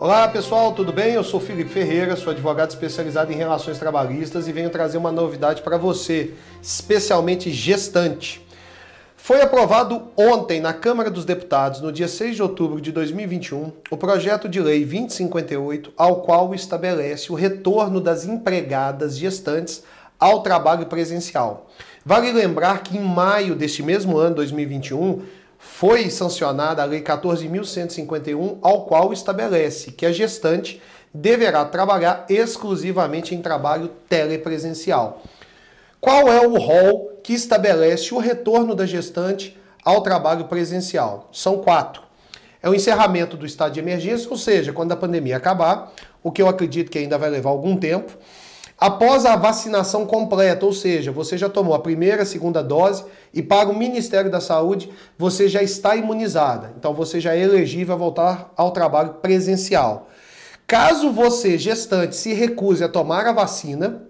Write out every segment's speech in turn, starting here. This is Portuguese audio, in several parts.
Olá pessoal, tudo bem? Eu sou Felipe Ferreira, sou advogado especializado em relações trabalhistas e venho trazer uma novidade para você, especialmente gestante. Foi aprovado ontem na Câmara dos Deputados, no dia 6 de outubro de 2021, o projeto de lei 2058, ao qual estabelece o retorno das empregadas gestantes ao trabalho presencial. Vale lembrar que em maio deste mesmo ano, 2021, foi sancionada a Lei 14.151, ao qual estabelece que a gestante deverá trabalhar exclusivamente em trabalho telepresencial. Qual é o rol que estabelece o retorno da gestante ao trabalho presencial? São quatro. É o encerramento do estado de emergência, ou seja, quando a pandemia acabar, o que eu acredito que ainda vai levar algum tempo Após a vacinação completa, ou seja, você já tomou a primeira, a segunda dose e para o Ministério da Saúde você já está imunizada. Então você já é elegível a voltar ao trabalho presencial. Caso você, gestante, se recuse a tomar a vacina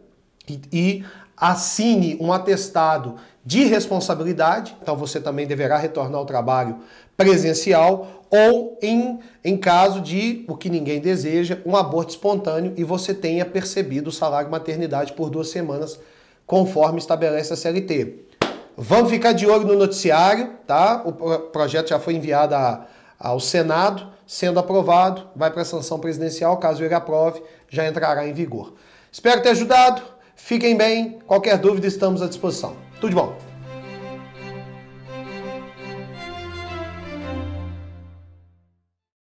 e, e assine um atestado de responsabilidade, então você também deverá retornar ao trabalho presencial ou em, em caso de, o que ninguém deseja, um aborto espontâneo e você tenha percebido o salário maternidade por duas semanas, conforme estabelece a CLT. Vamos ficar de olho no noticiário, tá? O projeto já foi enviado a, ao Senado, sendo aprovado, vai para a sanção presidencial, caso ele aprove, já entrará em vigor. Espero ter ajudado, fiquem bem, qualquer dúvida estamos à disposição. Tudo de bom!